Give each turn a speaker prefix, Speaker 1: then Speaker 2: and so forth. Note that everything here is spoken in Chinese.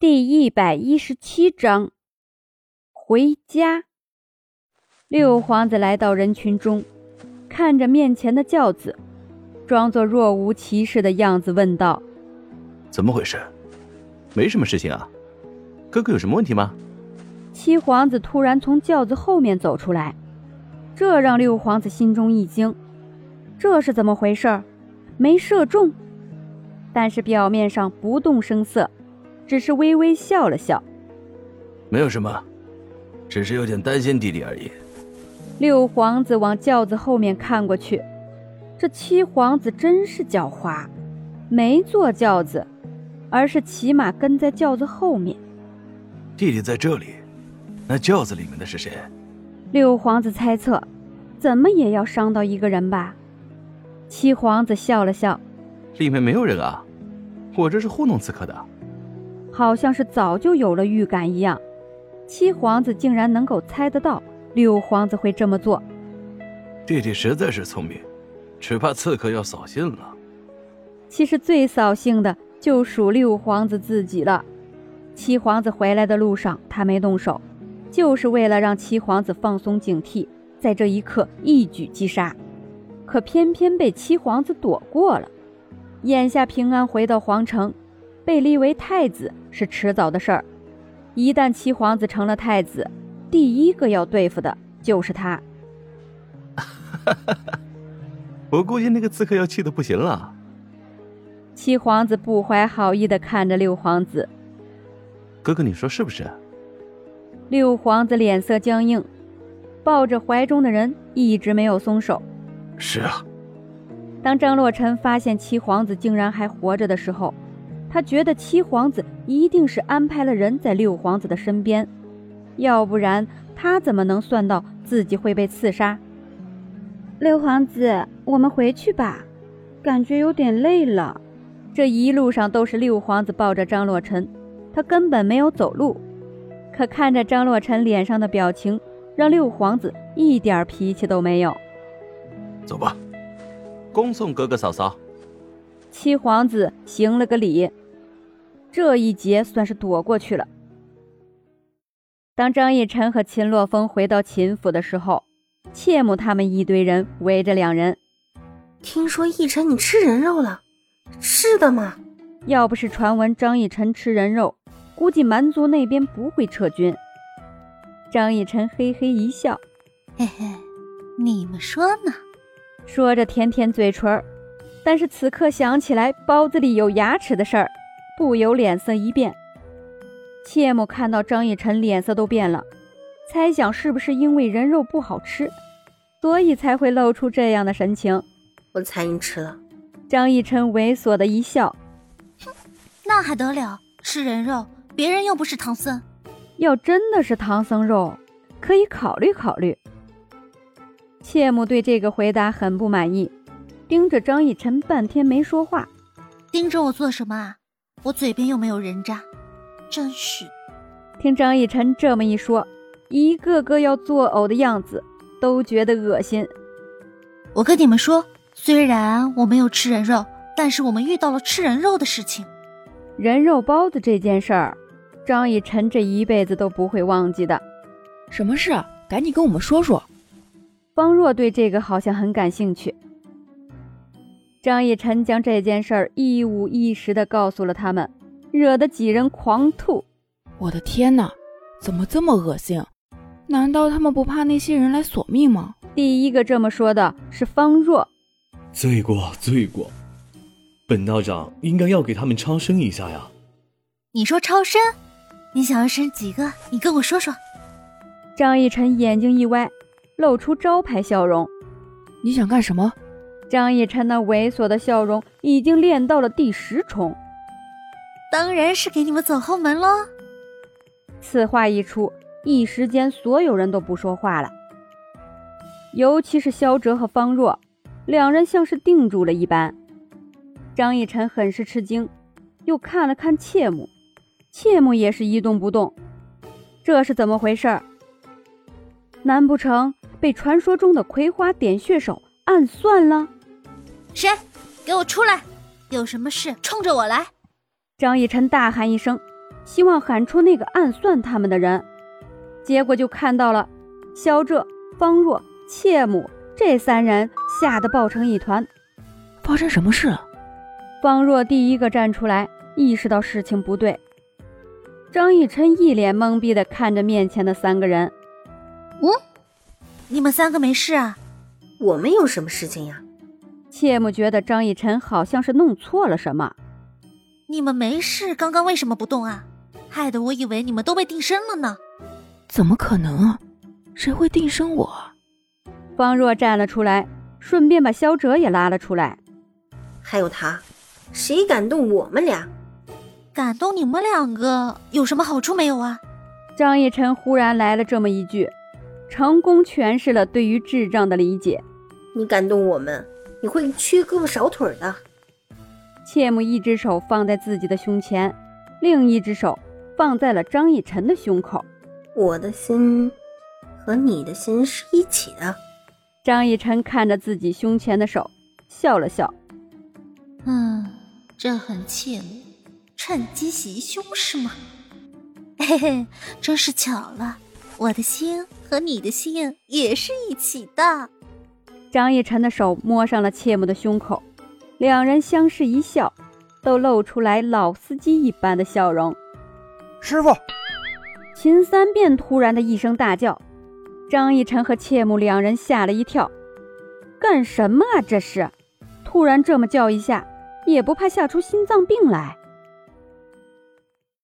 Speaker 1: 第一百一十七章，回家。六皇子来到人群中，看着面前的轿子，装作若无其事的样子问道：“
Speaker 2: 怎么回事？没什么事情啊，哥哥有什么问题吗？”
Speaker 1: 七皇子突然从轿子后面走出来，这让六皇子心中一惊，这是怎么回事？没射中，但是表面上不动声色。只是微微笑了笑，
Speaker 2: 没有什么，只是有点担心弟弟而已。
Speaker 1: 六皇子往轿子后面看过去，这七皇子真是狡猾，没坐轿子，而是骑马跟在轿子后面。
Speaker 2: 弟弟在这里，那轿子里面的是谁？
Speaker 1: 六皇子猜测，怎么也要伤到一个人吧？七皇子笑了笑，
Speaker 2: 里面没有人啊，我这是糊弄刺客的。
Speaker 1: 好像是早就有了预感一样，七皇子竟然能够猜得到六皇子会这么做。
Speaker 2: 弟弟实在是聪明，只怕刺客要扫兴了。
Speaker 1: 其实最扫兴的就属六皇子自己了。七皇子回来的路上，他没动手，就是为了让七皇子放松警惕，在这一刻一举击杀。可偏偏被七皇子躲过了。眼下平安回到皇城。被立为太子是迟早的事儿，一旦七皇子成了太子，第一个要对付的就是他。
Speaker 2: 我估计那个刺客要气得不行了。
Speaker 1: 七皇子不怀好意的看着六皇子，
Speaker 2: 哥哥，你说是不是？
Speaker 1: 六皇子脸色僵硬，抱着怀中的人一直没有松手。
Speaker 2: 是啊。
Speaker 1: 当张洛尘发现七皇子竟然还活着的时候。他觉得七皇子一定是安排了人在六皇子的身边，要不然他怎么能算到自己会被刺杀？六皇子，我们回去吧，感觉有点累了。这一路上都是六皇子抱着张洛尘，他根本没有走路。可看着张洛尘脸上的表情，让六皇子一点脾气都没有。
Speaker 2: 走吧，恭送哥哥嫂嫂。
Speaker 1: 七皇子行了个礼。这一劫算是躲过去了。当张逸晨和秦洛风回到秦府的时候，妾母他们一堆人围着两人。
Speaker 3: 听说逸晨你吃人肉了，是的吗？
Speaker 1: 要不是传闻张逸晨吃人肉，估计蛮族那边不会撤军。张逸晨嘿嘿一笑，
Speaker 4: 嘿嘿，你们说呢？
Speaker 1: 说着舔舔嘴唇，但是此刻想起来包子里有牙齿的事儿。不由脸色一变，切莫看到张逸晨脸色都变了，猜想是不是因为人肉不好吃，所以才会露出这样的神情。
Speaker 3: 我猜你吃了。
Speaker 1: 张逸晨猥琐的一笑，
Speaker 4: 哼，那还得了？吃人肉，别人又不是唐僧。
Speaker 1: 要真的是唐僧肉，可以考虑考虑。切木对这个回答很不满意，盯着张逸晨半天没说话。
Speaker 4: 盯着我做什么啊？我嘴边又没有人渣，真是。
Speaker 1: 听张逸晨这么一说，一个个要作呕的样子，都觉得恶心。
Speaker 4: 我跟你们说，虽然我没有吃人肉，但是我们遇到了吃人肉的事情。
Speaker 1: 人肉包子这件事儿，张逸晨这一辈子都不会忘记的。
Speaker 5: 什么事？赶紧跟我们说说。
Speaker 1: 方若对这个好像很感兴趣。张逸晨将这件事儿一五一十的告诉了他们，惹得几人狂吐。
Speaker 5: 我的天哪，怎么这么恶心？难道他们不怕那些人来索命吗？
Speaker 1: 第一个这么说的是方若。
Speaker 6: 罪过，罪过！本道长应该要给他们超生一下呀。
Speaker 4: 你说超生？你想要生几个？你跟我说说。
Speaker 1: 张逸晨眼睛一歪，露出招牌笑容。
Speaker 5: 你想干什么？
Speaker 1: 张逸晨那猥琐的笑容已经练到了第十重，
Speaker 4: 当然是给你们走后门喽。
Speaker 1: 此话一出，一时间所有人都不说话了，尤其是萧哲和方若，两人像是定住了一般。张逸晨很是吃惊，又看了看切木，切木也是一动不动，这是怎么回事？难不成被传说中的葵花点穴手暗算了？
Speaker 4: 谁？给我出来！有什么事冲着我来！
Speaker 1: 张逸晨大喊一声，希望喊出那个暗算他们的人，结果就看到了肖哲、方若、切木这三人吓得抱成一团。
Speaker 5: 发生什么事了？
Speaker 1: 方若第一个站出来，意识到事情不对。张逸晨一脸懵逼的看着面前的三个人。
Speaker 4: 嗯，你们三个没事啊？
Speaker 3: 我们有什么事情呀？
Speaker 1: 切木觉得张逸晨好像是弄错了什么。
Speaker 4: 你们没事，刚刚为什么不动啊？害得我以为你们都被定身了呢。
Speaker 5: 怎么可能啊？谁会定身我？
Speaker 1: 方若站了出来，顺便把萧哲也拉了出来。
Speaker 3: 还有他，谁敢动我们俩？
Speaker 4: 敢动你们两个有什么好处没有啊？
Speaker 1: 张逸晨忽然来了这么一句，成功诠释了对于智障的理解。
Speaker 3: 你敢动我们，你会缺胳膊少腿的。
Speaker 1: 切木一只手放在自己的胸前，另一只手放在了张逸晨的胸口。
Speaker 3: 我的心和你的心是一起的。
Speaker 1: 张逸晨看着自己胸前的手，笑了笑。
Speaker 4: 嗯，这很切木。趁机袭胸是吗？嘿嘿，真是巧了，我的心和你的心也是一起的。
Speaker 1: 张逸晨的手摸上了切木的胸口，两人相视一笑，都露出来老司机一般的笑容。
Speaker 7: 师傅，
Speaker 1: 秦三变突然的一声大叫，张逸晨和切木两人吓了一跳。干什么啊？这是，突然这么叫一下，也不怕吓出心脏病来？